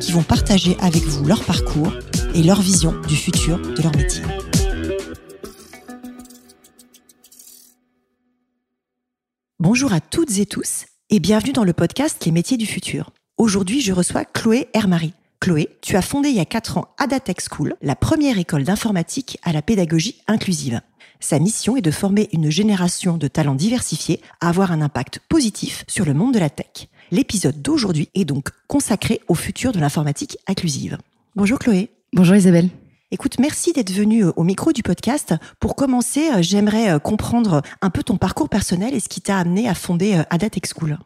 qui vont partager avec vous leur parcours et leur vision du futur de leur métier. Bonjour à toutes et tous et bienvenue dans le podcast Les métiers du futur. Aujourd'hui, je reçois Chloé Hermary. Chloé, tu as fondé il y a 4 ans Adatech School, la première école d'informatique à la pédagogie inclusive. Sa mission est de former une génération de talents diversifiés à avoir un impact positif sur le monde de la tech. L'épisode d'aujourd'hui est donc consacré au futur de l'informatique inclusive. Bonjour Chloé. Bonjour Isabelle. Écoute, merci d'être venue euh, au micro du podcast. Pour commencer, euh, j'aimerais euh, comprendre un peu ton parcours personnel et ce qui t'a amené à fonder Adatech School.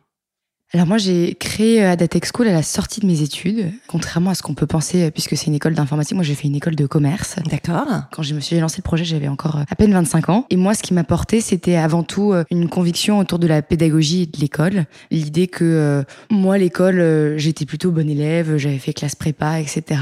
Alors moi, j'ai créé euh, Adatech School à la sortie de mes études, contrairement à ce qu'on peut penser, euh, puisque c'est une école d'informatique. Moi, j'ai fait une école de commerce. D'accord. Quand je me suis lancé le projet, j'avais encore euh, à peine 25 ans. Et moi, ce qui m'a porté, c'était avant tout une conviction autour de la pédagogie et de l'école. L'idée que moi, l'école, j'étais plutôt bonne élève, j'avais fait classe prépa, etc.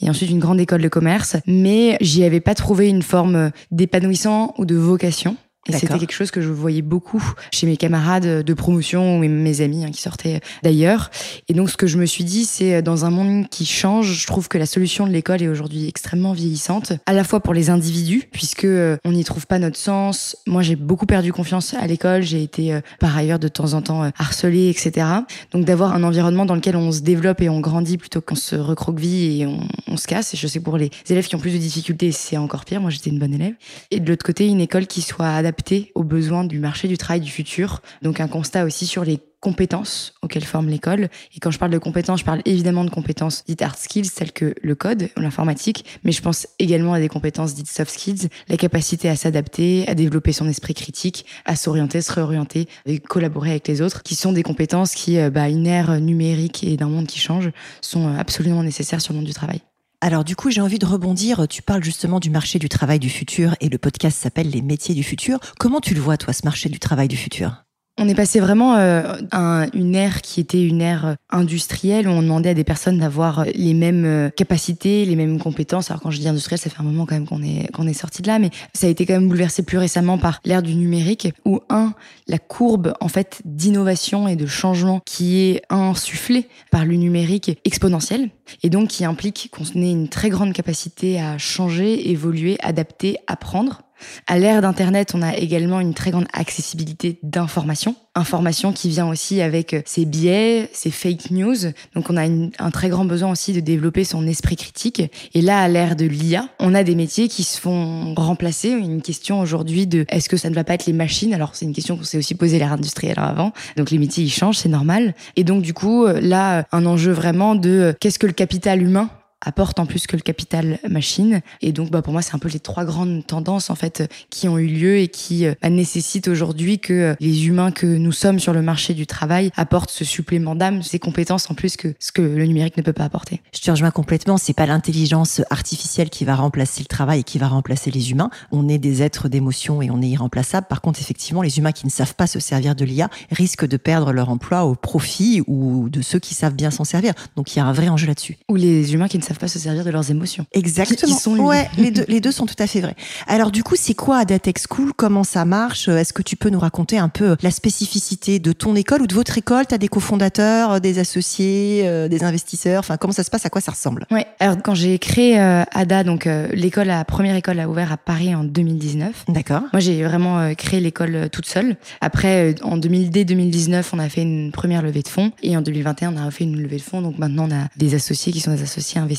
Et ensuite une grande école de commerce, mais j'y avais pas trouvé une forme d'épanouissement ou de vocation. Et c'était quelque chose que je voyais beaucoup chez mes camarades de promotion ou mes amis hein, qui sortaient d'ailleurs. Et donc, ce que je me suis dit, c'est euh, dans un monde qui change, je trouve que la solution de l'école est aujourd'hui extrêmement vieillissante, à la fois pour les individus, puisque euh, on n'y trouve pas notre sens. Moi, j'ai beaucoup perdu confiance à l'école. J'ai été euh, par ailleurs de temps en temps harcelée, etc. Donc, d'avoir un environnement dans lequel on se développe et on grandit plutôt qu'on se recroqueville et on, on se casse. Et je sais pour les élèves qui ont plus de difficultés, c'est encore pire. Moi, j'étais une bonne élève. Et de l'autre côté, une école qui soit adaptée aux besoins du marché du travail du futur. Donc un constat aussi sur les compétences auxquelles forme l'école. Et quand je parle de compétences, je parle évidemment de compétences dites hard skills, telles que le code ou l'informatique, mais je pense également à des compétences dites soft skills, la capacité à s'adapter, à développer son esprit critique, à s'orienter, se réorienter, et collaborer avec les autres, qui sont des compétences qui, euh, bah, une ère numérique et d'un monde qui change, sont euh, absolument nécessaires sur le monde du travail. Alors du coup, j'ai envie de rebondir. Tu parles justement du marché du travail du futur et le podcast s'appelle Les métiers du futur. Comment tu le vois, toi, ce marché du travail du futur? On est passé vraiment euh, à une ère qui était une ère euh, industrielle où on demandait à des personnes d'avoir euh, les mêmes capacités, les mêmes compétences. Alors quand je dis industriel, ça fait un moment quand même qu'on est qu'on est sorti de là, mais ça a été quand même bouleversé plus récemment par l'ère du numérique où un la courbe en fait d'innovation et de changement qui est insufflée par le numérique est exponentielle et donc qui implique qu'on ait une très grande capacité à changer, évoluer, adapter, apprendre à l'ère d'Internet, on a également une très grande accessibilité d'informations. Informations qui vient aussi avec euh, ses biais, ses fake news. Donc on a un très grand besoin aussi de développer son esprit critique. Et là, à l'ère de l'IA, on a des métiers qui se font remplacer. Une question aujourd'hui de est-ce que ça ne va pas être les machines? Alors c'est une question qu'on s'est aussi posée l'ère industrielle avant. Donc les métiers, ils changent, c'est normal. Et donc du coup, euh, là, un enjeu vraiment de euh, qu'est-ce que le capital humain apporte en plus que le capital machine. Et donc, bah, pour moi, c'est un peu les trois grandes tendances en fait qui ont eu lieu et qui euh, bah, nécessitent aujourd'hui que euh, les humains que nous sommes sur le marché du travail apportent ce supplément d'âme, ces compétences en plus que ce que le numérique ne peut pas apporter. Je te rejoins complètement. C'est pas l'intelligence artificielle qui va remplacer le travail et qui va remplacer les humains. On est des êtres d'émotion et on est irremplaçable. Par contre, effectivement, les humains qui ne savent pas se servir de l'IA risquent de perdre leur emploi au profit ou de ceux qui savent bien s'en servir. Donc, il y a un vrai enjeu là-dessus. Ou les humains qui ne savent pas se servir de leurs émotions. Exactement. sont ouais, les deux, les deux sont tout à fait vrais. Alors du coup, c'est quoi Adatech School? Comment ça marche? Est-ce que tu peux nous raconter un peu la spécificité de ton école ou de votre école? Tu as des cofondateurs, des associés, euh, des investisseurs? Enfin, comment ça se passe? À quoi ça ressemble? Ouais. Alors quand j'ai créé euh, Ada, donc euh, l'école, la première école a ouvert à Paris en 2019. D'accord. Moi, j'ai vraiment créé l'école toute seule. Après, en 2000, dès 2019, on a fait une première levée de fonds et en 2021, on a fait une levée de fonds. Donc maintenant, on a des associés qui sont des associés investisseurs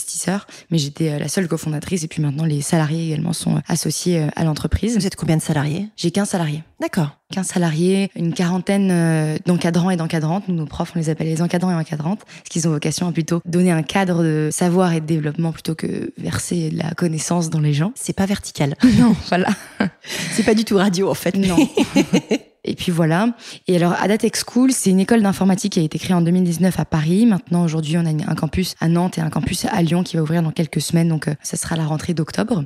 mais j'étais euh, la seule cofondatrice et puis maintenant les salariés également sont euh, associés euh, à l'entreprise. Vous êtes combien de salariés? J'ai 15 salariés. D'accord. 15 salariés, une quarantaine d'encadrants et d'encadrantes. Nous, nos profs, on les appelle les encadrants et encadrantes, parce qu'ils ont vocation à plutôt donner un cadre de savoir et de développement plutôt que verser de la connaissance dans les gens. C'est pas vertical. non, voilà. C'est pas du tout radio en fait. Non. Et puis voilà. Et alors, Adatech School, c'est une école d'informatique qui a été créée en 2019 à Paris. Maintenant, aujourd'hui, on a un campus à Nantes et un campus à Lyon qui va ouvrir dans quelques semaines. Donc, euh, ça sera la rentrée d'octobre.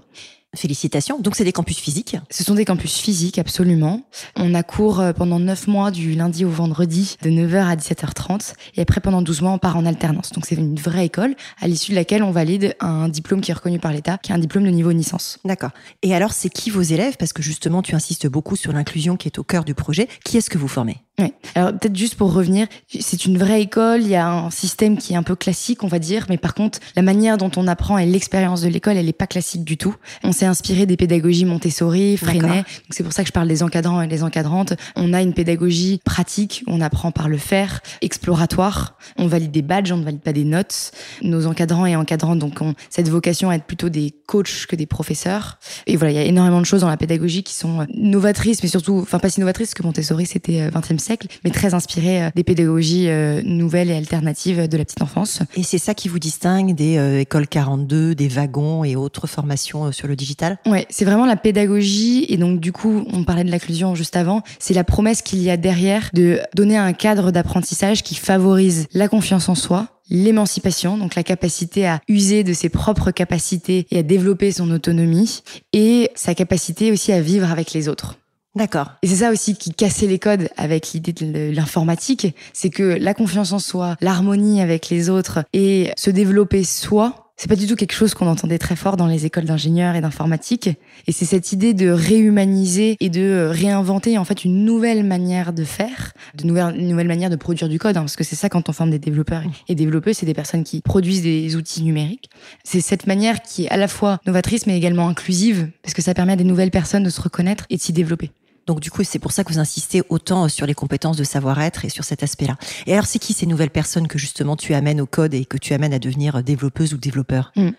Félicitations. Donc c'est des campus physiques? Ce sont des campus physiques, absolument. On a cours euh, pendant 9 mois du lundi au vendredi de 9h à 17h30 et après pendant 12 mois on part en alternance. Donc c'est une vraie école à l'issue de laquelle on valide un diplôme qui est reconnu par l'État, qui est un diplôme de niveau licence. D'accord. Et alors c'est qui vos élèves? Parce que justement tu insistes beaucoup sur l'inclusion qui est au cœur du projet. Qui est-ce que vous formez? Oui. Alors peut-être juste pour revenir, c'est une vraie école, il y a un système qui est un peu classique, on va dire, mais par contre, la manière dont on apprend et l'expérience de l'école, elle n'est pas classique du tout. On s'est inspiré des pédagogies Montessori, Freinet, donc c'est pour ça que je parle des encadrants et des encadrantes. On a une pédagogie pratique, on apprend par le faire, exploratoire, on valide des badges, on ne valide pas des notes. Nos encadrants et encadrantes donc ont cette vocation à être plutôt des coachs que des professeurs. Et voilà, il y a énormément de choses dans la pédagogie qui sont novatrices, mais surtout, enfin pas si novatrices, parce que Montessori c'était 20e siècle, mais très inspiré euh, des pédagogies euh, nouvelles et alternatives de la petite enfance. Et c'est ça qui vous distingue des euh, écoles 42, des wagons et autres formations sur le digital? Ouais, c'est vraiment la pédagogie et donc du coup, on parlait de l'inclusion juste avant, c'est la promesse qu'il y a derrière de donner un cadre d'apprentissage qui favorise la confiance en soi, l'émancipation, donc la capacité à user de ses propres capacités et à développer son autonomie, et sa capacité aussi à vivre avec les autres. D'accord. Et c'est ça aussi qui cassait les codes avec l'idée de l'informatique, c'est que la confiance en soi, l'harmonie avec les autres et se développer soi, c'est pas du tout quelque chose qu'on entendait très fort dans les écoles d'ingénieurs et d'informatique. Et c'est cette idée de réhumaniser et de réinventer en fait une nouvelle manière de faire, de nouvelle, une nouvelle manière de produire du code, hein, parce que c'est ça quand on forme des développeurs et développeuses, c'est des personnes qui produisent des outils numériques. C'est cette manière qui est à la fois novatrice mais également inclusive, parce que ça permet à des nouvelles personnes de se reconnaître et de s'y développer. Donc du coup, c'est pour ça que vous insistez autant sur les compétences de savoir-être et sur cet aspect-là. Et alors, c'est qui ces nouvelles personnes que justement tu amènes au code et que tu amènes à devenir développeuse ou développeur? Hmm.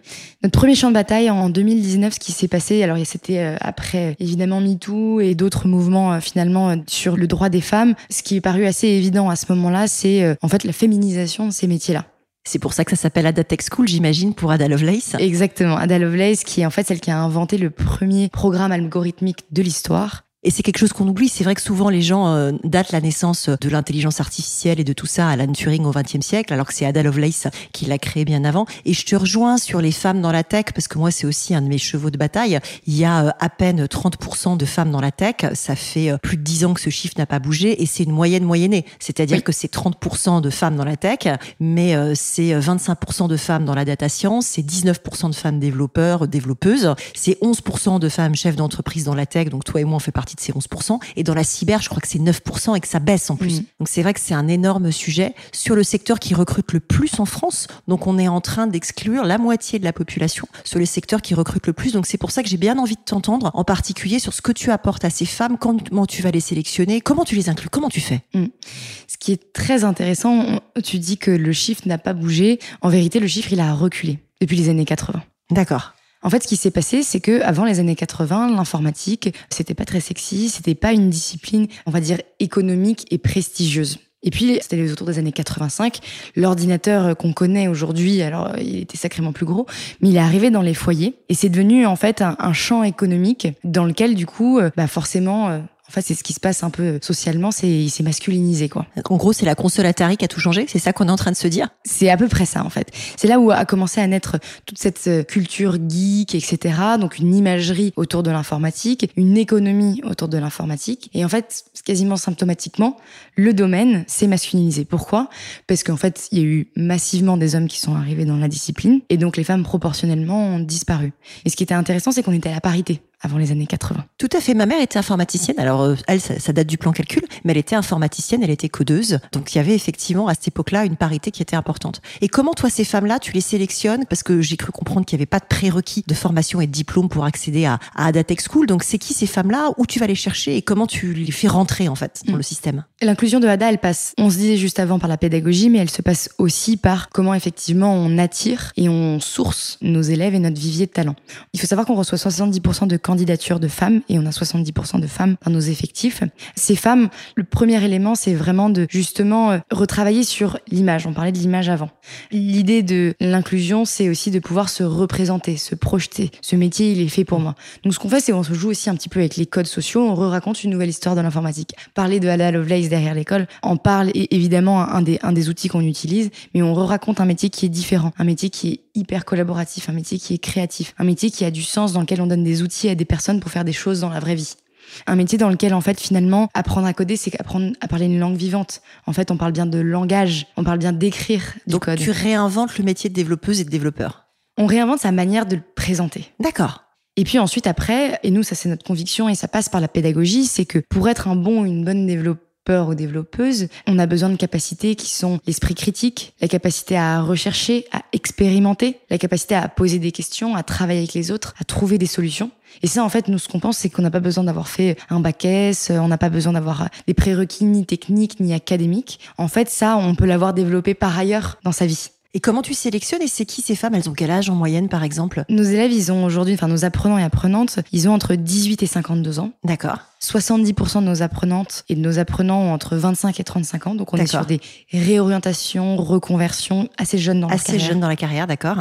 Notre premier champ de bataille en 2019, ce qui s'est passé, alors c'était euh, après évidemment MeToo et d'autres mouvements euh, finalement euh, sur le droit des femmes. Ce qui est paru assez évident à ce moment-là, c'est en fait la féminisation de ces métiers-là. C'est pour ça que ça s'appelle Ada Tech School, j'imagine, pour Ada Lovelace. Exactement, Ada Lovelace, qui est en fait celle qui a inventé le premier programme algorithmique de l'histoire. Et c'est quelque chose qu'on oublie. C'est vrai que souvent les gens euh, datent la naissance de l'intelligence artificielle et de tout ça à Alan Turing au XXe siècle, alors que c'est Ada Lovelace qui l'a créé bien avant. Et je te rejoins sur les femmes dans la tech parce que moi c'est aussi un de mes chevaux de bataille. Il y a euh, à peine 30% de femmes dans la tech. Ça fait euh, plus de 10 ans que ce chiffre n'a pas bougé et c'est une moyenne moyennée. C'est-à-dire que c'est 30% de femmes dans la tech, mais c'est 25% de femmes dans la data science, c'est 19% de femmes développeurs, développeuses, c'est 11% de femmes chefs d'entreprise dans la tech. Donc toi et moi on fait partie de ces 11%. Et dans la cyber, je crois que c'est 9% et que ça baisse en plus. Mm. Donc c'est vrai que c'est un énorme sujet sur le secteur qui recrute le plus en France. Donc on est en train d'exclure la moitié de la population sur le secteur qui recrute le plus. Donc c'est pour ça que j'ai bien envie de t'entendre, en particulier sur ce que tu apportes à ces femmes, comment tu vas les sélectionner, comment tu les inclus, comment tu fais? Mm. Ce qui est très intéressant, tu dis que le chiffre n'a pas bougé. En vérité, le chiffre, il a reculé depuis les années 80. D'accord. En fait, ce qui s'est passé, c'est que avant les années 80, l'informatique, c'était pas très sexy, c'était pas une discipline, on va dire, économique et prestigieuse. Et puis, c'était les autour des années 85. L'ordinateur qu'on connaît aujourd'hui, alors il était sacrément plus gros, mais il est arrivé dans les foyers et c'est devenu en fait un, champ économique dans lequel du coup, euh, bah forcément, euh, en fait, c'est ce qui se passe un peu socialement, c'est il s'est masculinisé quoi. En gros, c'est la console Atari qui a tout changé, c'est ça qu'on est en train de se dire? C'est à peu près ça en fait. C'est là où a commencé à naître toute cette euh, culture geek, etc. Donc une imagerie autour de l'informatique, une économie autour de l'informatique. Et en fait, quasiment symptomatiquement, le domaine s'est masculinisé. Pourquoi? Parce qu'en fait, il y a eu massivement des hommes qui sont arrivés dans la discipline, et donc les femmes proportionnellement ont disparu. Et ce qui était intéressant, c'est qu'on était à la parité avant les années 80. Tout à fait. Ma mère était informaticienne. Alors, euh, elle, ça, date du plan calcul, mais elle était informaticienne, elle était codeuse. Donc, il y avait effectivement à cette époque-là une parité qui était importante. Et comment, toi, ces femmes-là, tu les sélectionnes? Parce que j'ai cru comprendre qu'il n'y avait pas de prérequis de formation et de diplôme pour accéder à, à Adatech School. Donc, c'est qui ces femmes-là? Où tu vas les chercher? Et comment tu les fais rentrer, en fait, dans mm. le système? L'inclusion de Ada, elle passe, on se disait juste avant, par la pédagogie, mais elle se passe aussi par comment, effectivement, on attire et on source nos élèves et notre vivier de talent. Il faut savoir qu'on reçoit 70% de candidats de femmes et on a 70% de femmes dans nos effectifs. Ces femmes, le premier élément, c'est vraiment de justement euh, retravailler sur l'image. On parlait de l'image avant. L'idée de l'inclusion, c'est aussi de pouvoir se représenter, se projeter. Ce métier, il est fait pour moi. Donc ce qu'on fait, c'est on se joue aussi un petit peu avec les codes sociaux. On re-raconte une nouvelle histoire de l'informatique. Parler de Ada Lovelace derrière l'école, en parle évidemment un des, outils qu'on utilise, mais on re-raconte un métier qui est différent, un métier qui est hyper collaboratif, un métier qui est créatif, un métier qui a du sens dans lequel on donne des outils à des personnes pour faire des choses dans la vraie vie. Un métier dans lequel, en fait, finalement, apprendre à coder, c'est apprendre à parler une langue vivante. En fait, on parle bien de langage, on parle bien d'écrire du Donc, code. tu réinventes le métier de développeuse et de développeur. On réinvente sa manière de le présenter. D'accord. Et puis ensuite, après, et nous, ça c'est notre conviction et ça passe par la pédagogie, c'est que pour être un bon ou une bonne développeur ou développeuse, on a besoin de capacités qui sont l'esprit critique, la capacité à rechercher, à expérimenter, la capacité à poser des questions, à travailler avec les autres, à trouver des solutions. Et ça, en fait, nous, ce qu'on pense, c'est qu'on n'a pas besoin d'avoir fait un bac S, on n'a pas besoin d'avoir des prérequis ni techniques ni académiques. En fait, ça, on peut l'avoir développé par ailleurs dans sa vie. Et comment tu sélectionnes et c'est qui ces femmes? Elles ont quel âge en moyenne, par exemple? Nos élèves, ils ont aujourd'hui, enfin nos apprenants et apprenantes, ils ont entre 18 et 52 ans. D'accord. 70% de nos apprenantes et de nos apprenants ont entre 25 et 35 ans. Donc on est sur des réorientations, reconversions assez jeunes dans Assez carrière. jeune dans la carrière, d'accord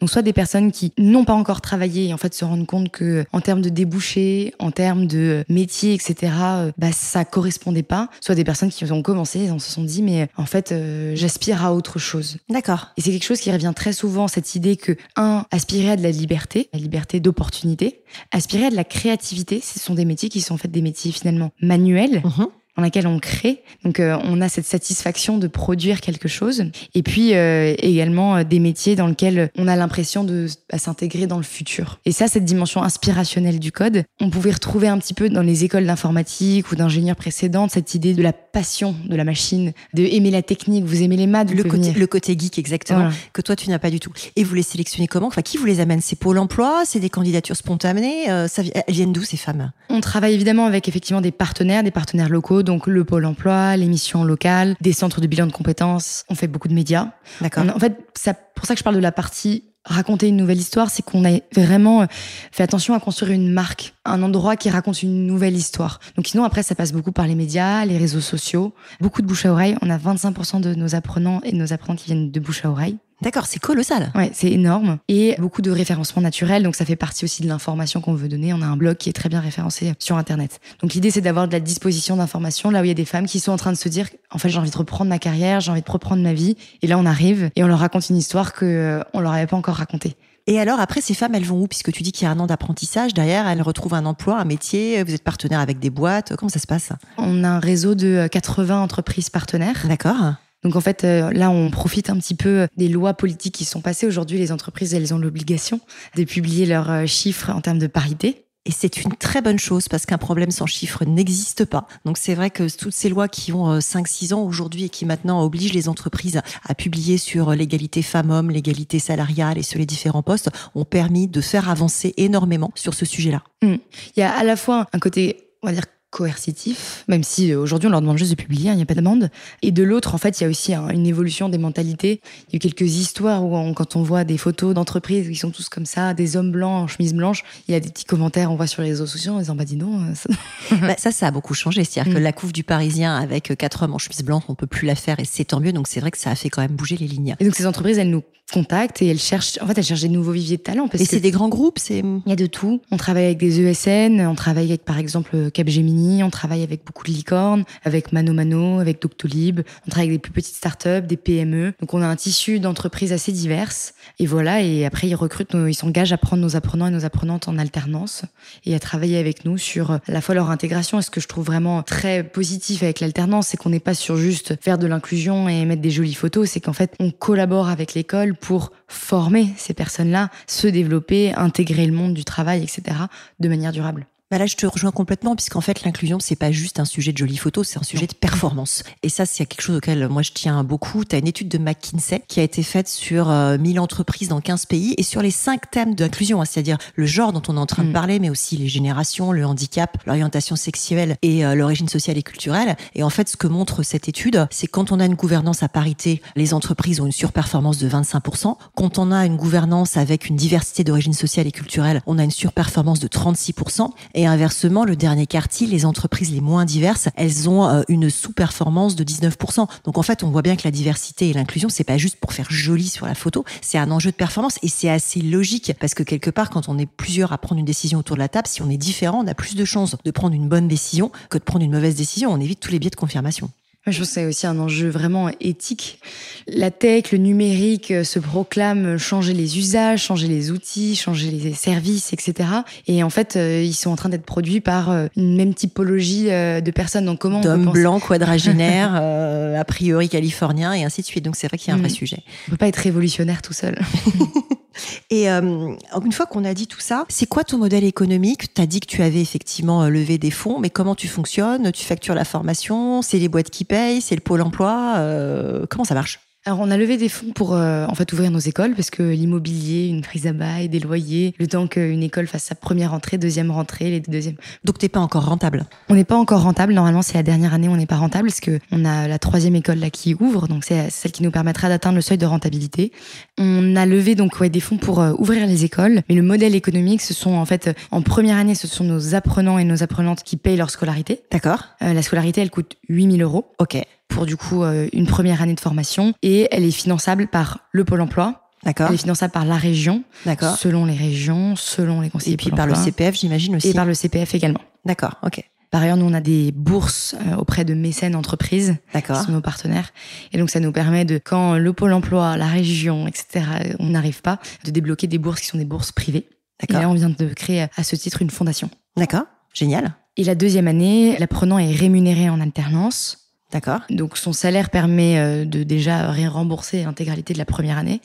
Donc soit des personnes qui n'ont pas encore travaillé et en fait se rendent compte que en termes de débouchés, en termes de métier, etc., euh, bah ça correspondait pas. Soit des personnes qui ont commencé, et on se sont dit mais en fait euh, j'aspire à autre chose. D'accord. Et c'est quelque chose qui revient très souvent, cette idée que, un, aspirer à de la liberté, la liberté d'opportunité, aspirer à de la créativité, ce sont des métiers qui sont en fait des métiers finalement manuels, Mhm. Dans lesquels on crée. Donc euh, on a cette satisfaction de produire quelque chose. Et puis euh, également euh, des métiers dans lesquels on a l'impression de bah, s'intégrer dans le futur. Et ça, cette dimension inspirationnelle du code, on pouvait retrouver un petit peu dans les écoles d'informatique ou d'ingénieurs précédentes, cette idée de la passion de la machine, de aimer la technique, vous aimez les maths, Le côté, venir. le côté geek, exactement, Voilà. que toi, tu n'as pas du tout. Et vous les sélectionnez comment? Enfin, qui vous les amène? C'est Pôle emploi? C'est des candidatures spontanées? Euh, ça, Elles viennent d'où, ces femmes? On travaille évidemment avec effectivement des partenaires, des partenaires locaux, donc le pôle emploi, les missions locales, des centres de bilan de compétences. On fait beaucoup de médias. D'accord. En fait, c'est pour ça que je parle de la partie raconter une nouvelle histoire, c'est qu'on a vraiment euh, fait attention à construire une marque, un endroit qui raconte une nouvelle histoire. Donc sinon après ça passe beaucoup par les médias, les réseaux sociaux, beaucoup de bouche à oreille. On a 25% de nos apprenants et de nos apprenants qui viennent de bouche à oreille. D'accord, c'est colossal. Ouais, c'est énorme. Et beaucoup de référencement naturel, donc ça fait partie aussi de l'information qu'on veut donner. On a un blog qui est très bien référencé sur Internet. Donc l'idée, c'est d'avoir de la disposition d'informations là où il y a des femmes qui sont en train de se dire, en fait, j'ai envie de reprendre ma carrière, j'ai envie de reprendre ma vie. Et là, on arrive et on leur raconte une histoire que euh, on leur avait pas encore racontée. Et alors, après, ces femmes, elles vont où? Puisque tu dis qu'il y a un an d'apprentissage, derrière, elles retrouvent un emploi, un métier, vous êtes partenaire avec des boîtes. Comment ça se passe? On a un réseau de euh, 80 entreprises partenaires. D'accord. Donc en fait, euh, là, on profite un petit peu des lois politiques qui sont passées. Aujourd'hui, les entreprises, elles ont l'obligation de publier leurs euh, chiffres en termes de parité. Et c'est une très bonne chose parce qu'un problème sans chiffre n'existe pas. Donc c'est vrai que toutes ces lois qui ont euh, 5-6 ans aujourd'hui et qui maintenant obligent les entreprises à publier sur l'égalité femmes-hommes, l'égalité salariale et sur les différents postes ont permis de faire avancer énormément sur ce sujet-là. Il y a à la fois un côté, on va dire, coercitif, même si euh, aujourd'hui on leur demande juste de publier, hein, il n'y a pas d'amende. Et de l'autre, en fait, il y a aussi un- une évolution des mentalités. Il y a eu quelques histoires où on- quand on voit des photos d'entreprises qui sont tous comme ça, des hommes blancs en chemise blanche, il y a des petits commentaires, on voit sur les réseaux sociaux en disant, bah dis donc, euh, ça- Bah, ça, ça a beaucoup changé. C'est-à-dire que Mm. la couve du Parisien avec quatre hommes en chemise blanche, on peut plus la faire et c'est tant mieux. Donc c'est vrai que ça a fait quand même bouger les lignes. Et donc ces entreprises, elles nous contactent et elles cherchent, en fait, elles cherchent des nouveaux viviers de talent. Parce Et c'est des grands groupes, c'est Il y a de tout. On travaille avec des ESN, on travaille avec par exemple Capgemini, on travaille avec beaucoup de licornes, avec Mano Mano, avec Doctolib, on travaille avec des plus petites startups, des PME. Donc on a un tissu d'entreprises assez diverses. Et voilà, et après ils recrutent, nos- ils s'engagent à prendre nos apprenants et nos apprenantes en alternance et à travailler avec nous sur à la fois leur intégration. Et ce que je trouve vraiment très positif avec l'alternance, c'est qu'on n'est pas sur juste faire de l'inclusion et mettre des jolies photos, c'est qu'en fait on collabore avec l'école pour former ces personnes-là, se développer, intégrer le monde du travail, etc., de manière durable. Bah là, je te rejoins complètement, puisqu'en fait, l'inclusion, c'est pas juste un sujet de jolies photos, c'est un sujet de performance. Et ça, c'est quelque chose auquel moi je tiens beaucoup. Tu as une étude de McKinsey qui a été faite sur 1000 euh, entreprises dans 15 pays et sur les cinq thèmes d'inclusion, hein, c'est-à-dire le genre dont on est en train de mm. parler, mais aussi les générations, le handicap, l'orientation sexuelle et euh, l'origine sociale et culturelle. Et en fait, ce que montre cette étude, c'est quand on a une gouvernance à parité, les entreprises ont une surperformance de 25%. Quand on a une gouvernance avec une diversité d'origine sociale et culturelle, on a une surperformance de 36%. Et inversement, le dernier quartier, les entreprises les moins diverses, elles ont euh, une sous-performance de 19%. Donc en fait, on voit bien que la diversité et l'inclusion, c'est pas juste pour faire joli sur la photo, c'est un enjeu de performance et c'est assez logique parce que quelque part, quand on est plusieurs à prendre une décision autour de la table, si on est différent, on a plus de chances de prendre une bonne décision que de prendre une mauvaise décision. On évite tous les biais de confirmation. Je pense que c'est aussi un enjeu vraiment éthique. La tech, le numérique euh, se proclament changer les usages, changer les outils, changer les services, etc. Et en fait, euh, ils sont en train d'être produits par euh, une même typologie de personnes. Donc comment D'hommes blancs, quadragénaires, a priori californiens et ainsi de suite. Donc c'est vrai qu'il y a un vrai mm. sujet. On peut pas être révolutionnaire tout seul. Et euh, une fois qu'on a dit tout ça, c'est quoi ton modèle économique? Tu as dit que tu avais effectivement euh, levé des fonds, mais comment tu fonctionnes? Tu factures la formation C'est les boîtes qui payent C'est le pôle emploi euh, Comment ça marche? Alors on a levé des fonds pour euh, en fait ouvrir nos écoles parce que l'immobilier, une prise à bail, des loyers, le temps qu'une école fasse sa première rentrée, deuxième rentrée, les deuxièmes. Donc t'es pas encore rentable On n'est pas encore rentable. Normalement c'est la dernière année où on n'est pas rentable parce que on a la troisième école là qui ouvre, donc c'est celle qui nous permettra d'atteindre le seuil de rentabilité. On a levé donc ouais, des fonds pour euh, ouvrir les écoles, mais le modèle économique, ce sont en fait en première année, ce sont nos apprenants et nos apprenantes qui payent leur scolarité. D'accord. Euh, la scolarité elle coûte 8000 euros. Ok pour du coup euh, une première année de formation et elle est finançable par le Pôle emploi. D'accord. Elle est finançable par la région. D'accord. Selon les régions, selon les conseillers. Et puis par le CPF, j'imagine aussi. Et par le CPF également. D'accord, ok. Par ailleurs, nous, on a des bourses euh, auprès de mécènes entreprises, D'accord. qui sont nos partenaires. Et donc, ça nous permet de, quand le pôle emploi, la région, etc., on n'arrive pas, de débloquer des bourses qui sont des bourses privées. D'accord. Et là, on vient de créer à ce titre une fondation. D'accord. Génial. Et la deuxième année, l'apprenant est rémunéré en alternance. D'accord. Donc son salaire permet euh, de déjà rembourser l'intégralité de la première année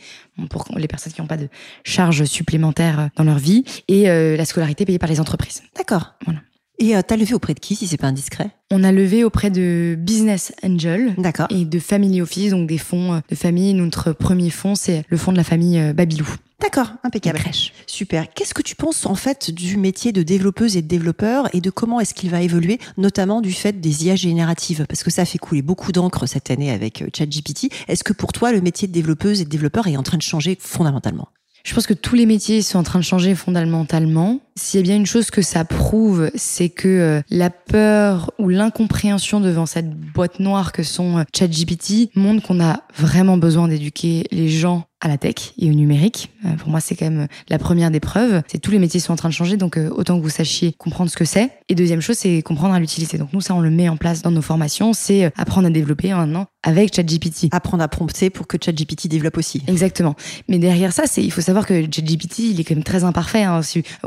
pour les personnes qui n'ont pas de charges supplémentaires euh, dans leur vie et euh, la scolarité payée par les entreprises. D'accord. Voilà. Et t'as levé auprès de qui si c'est pas indiscret? On a levé auprès de Business Angel D'accord. et de Family Office, donc des fonds de famille. Notre premier fonds, c'est le fonds de la famille Babylou. D'accord, impeccable. Super. Qu'est-ce que tu penses en fait du métier de développeuse et de développeur et de comment est-ce qu'il va évoluer, notamment du fait des IA génératives? Parce que ça fait couler beaucoup d'encre cette année avec euh, ChatGPT. Est-ce que pour toi, le métier de développeuse et de développeur est en train de changer fondamentalement? Je pense que tous les métiers sont en train de changer fondamentalement. S'il y a bien une chose que ça prouve, c'est que euh, la peur ou l'incompréhension devant cette boîte noire que sont euh, ChatGPT montre qu'on a vraiment besoin d'éduquer les gens à la tech et au numérique. Euh, pour moi, c'est quand même la première des preuves. C'est tous les métiers sont en train de changer, donc euh, autant que vous sachiez comprendre ce que c'est. Et deuxième chose, c'est comprendre à l'utiliser. Donc nous, ça, on le met en place dans nos formations. C'est euh, apprendre à développer maintenant avec ChatGPT. Apprendre à prompter pour que ChatGPT développe aussi. Exactement. Mais derrière ça, c'est il faut savoir que ChatGPT, il est quand même très imparfait. Hein.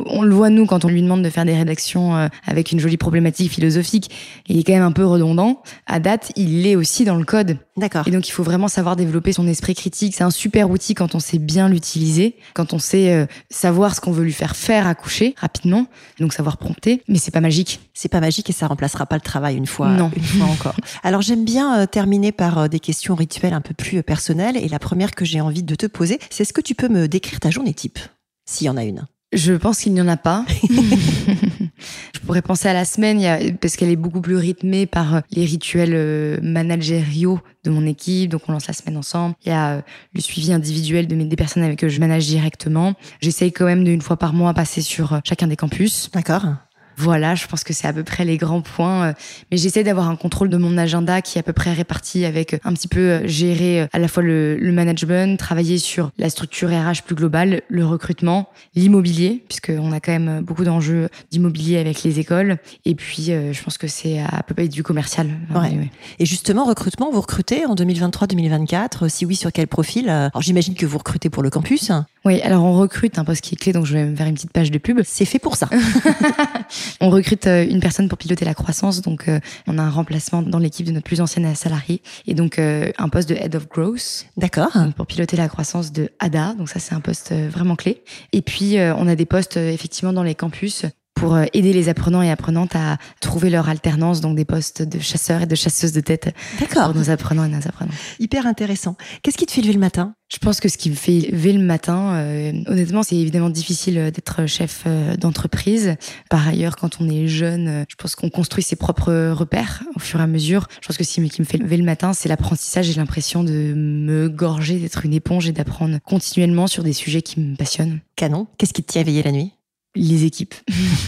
On le voit nous quand on lui demande de faire des rédactions avec une jolie problématique philosophique. Il est quand même un peu redondant. À date, il l'est aussi dans le code. D'accord. Et donc il faut vraiment savoir développer son esprit critique. C'est un super outil quand on sait bien l'utiliser, quand on sait euh, savoir ce qu'on veut lui faire faire à coucher rapidement, donc savoir prompter. Mais c'est pas magique. C'est pas magique et ça remplacera pas le travail une fois, non. une fois encore. Alors j'aime bien euh, terminer par euh, des questions rituelles un peu plus personnelles et la première que j'ai envie de te poser, c'est est-ce que tu peux me décrire ta journée type, s'il y en a une? Je pense qu'il n'y en a pas. pourrais penser à la semaine, parce qu'elle est beaucoup plus rythmée par les rituels managériaux de mon équipe. Donc, on lance la semaine ensemble. Il y a euh, le suivi individuel de mes, des personnes avec qui je manage directement. J'essaye quand même d'une fois par mois passer sur euh, chacun des campus. D'accord. Voilà, je pense que c'est à peu près les grands points. Euh, mais j'essaie d'avoir un contrôle de mon agenda qui est à peu près réparti avec un petit peu gérer à la fois le, le management, travailler sur la structure RH plus globale, le recrutement, l'immobilier, puisqu'on a quand même beaucoup d'enjeux d'immobilier avec les écoles. Et puis, je pense que c'est à peu près du commercial. Ouais. Et justement, recrutement, vous recrutez en 2023-2024 Si oui, sur quel profil? Alors j'imagine que vous recrutez pour le campus. Oui, alors on recrute un poste qui est clé, donc je vais me faire une petite page de pub. C'est fait pour ça. on recrute euh, une personne pour piloter la croissance, donc euh, on a un remplacement dans l'équipe de notre plus ancienne salariée, et donc euh, un poste de Head of Growth. D'accord. Pour piloter la croissance de ADA, donc ça c'est un poste vraiment clé. Et puis on a des postes effectivement dans les campus pour euh, aider les apprenants et apprenantes à trouver leur alternance, donc des postes de chasseurs et de chasseuses de tête pour nos apprenants et nos apprenantes. Hyper intéressant. Qu'est-ce qui te fait lever le matin? Je pense que ce qui me fait lever le matin, euh, honnêtement, c'est évidemment difficile euh, d'être chef euh, d'entreprise. Par ailleurs, quand on est jeune, je pense qu'on construit ses propres repères au fur et à mesure. Je pense que ce qui me fait lever le matin, c'est l'apprentissage. J'ai l'impression de me gorger, d'être une éponge et d'apprendre continuellement sur des sujets qui me passionnent. Canon. Qu'est-ce qui te tient éveillé la nuit? Les équipes.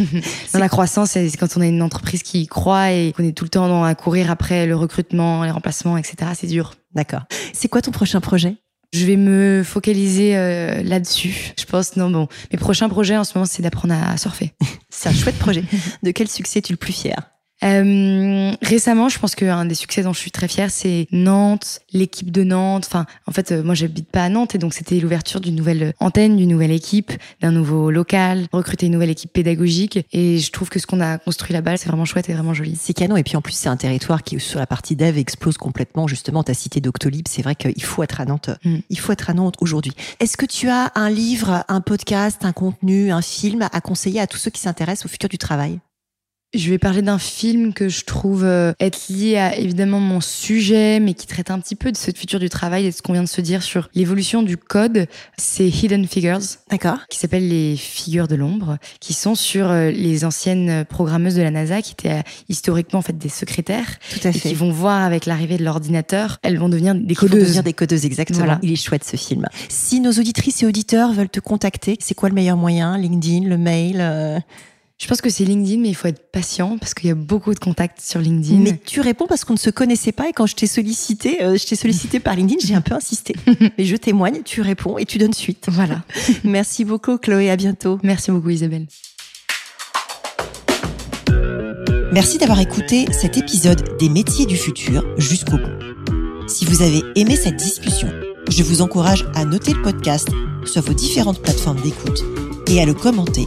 dans la croissance, c'est quand on a une entreprise qui croit et qu'on est tout le temps à courir après le recrutement, les remplacements, etc. C'est dur. D'accord. C'est quoi ton prochain projet? Je vais me focaliser euh, là-dessus. Je pense, non, bon. Mes prochains projets en ce moment, c'est d'apprendre à surfer. C'est un chouette projet. De quel succès es-tu le plus fier? Euh, récemment, je pense qu'un des succès dont je suis très fière, c'est Nantes, l'équipe de Nantes. Enfin, en fait, euh, moi, j'habite pas à Nantes et donc c'était l'ouverture d'une nouvelle antenne, d'une nouvelle équipe, d'un nouveau local, recruter une nouvelle équipe pédagogique. Et je trouve que ce qu'on a construit là-bas, c'est vraiment chouette et vraiment joli. C'est canon. Et puis en plus, c'est un territoire qui, sur la partie dev, explose complètement. Justement, ta cité Doctolib, c'est vrai qu'il faut être à Nantes. Mm. Il faut être à Nantes aujourd'hui. Est-ce que tu as un livre, un podcast, un contenu, un film à conseiller à tous ceux qui s'intéressent au futur du travail? Je vais parler d'un film que je trouve euh, être lié à évidemment mon sujet, mais qui traite un petit peu de ce futur du travail et de ce qu'on vient de se dire sur l'évolution du code. C'est Hidden Figures. D'accord. qui s'appelle les figures de l'ombre, qui sont sur euh, les anciennes programmeuses de la NASA, qui étaient euh, historiquement en fait des secrétaires, Tout à et fait. qui vont voir avec l'arrivée de l'ordinateur, elles vont devenir des Qui vont codeuses. devenir des codeuses, exactement. Voilà. Il est chouette ce film. Si nos auditrices et auditeurs veulent te contacter, c'est quoi le meilleur moyen? LinkedIn, le mail euh, Je pense que c'est LinkedIn, mais il faut être patient parce qu'il y a beaucoup de contacts sur LinkedIn. Mais tu réponds parce qu'on ne se connaissait pas et quand je t'ai sollicité, euh, je t'ai sollicité par LinkedIn, j'ai un peu insisté. Mais je témoigne, tu réponds et tu donnes suite. Voilà. Merci beaucoup Chloé, à bientôt. Merci beaucoup Isabelle. Merci d'avoir écouté cet épisode des métiers du futur jusqu'au bout. Si vous avez aimé cette discussion, je vous encourage à noter le podcast sur vos différentes plateformes d'écoute et à le commenter,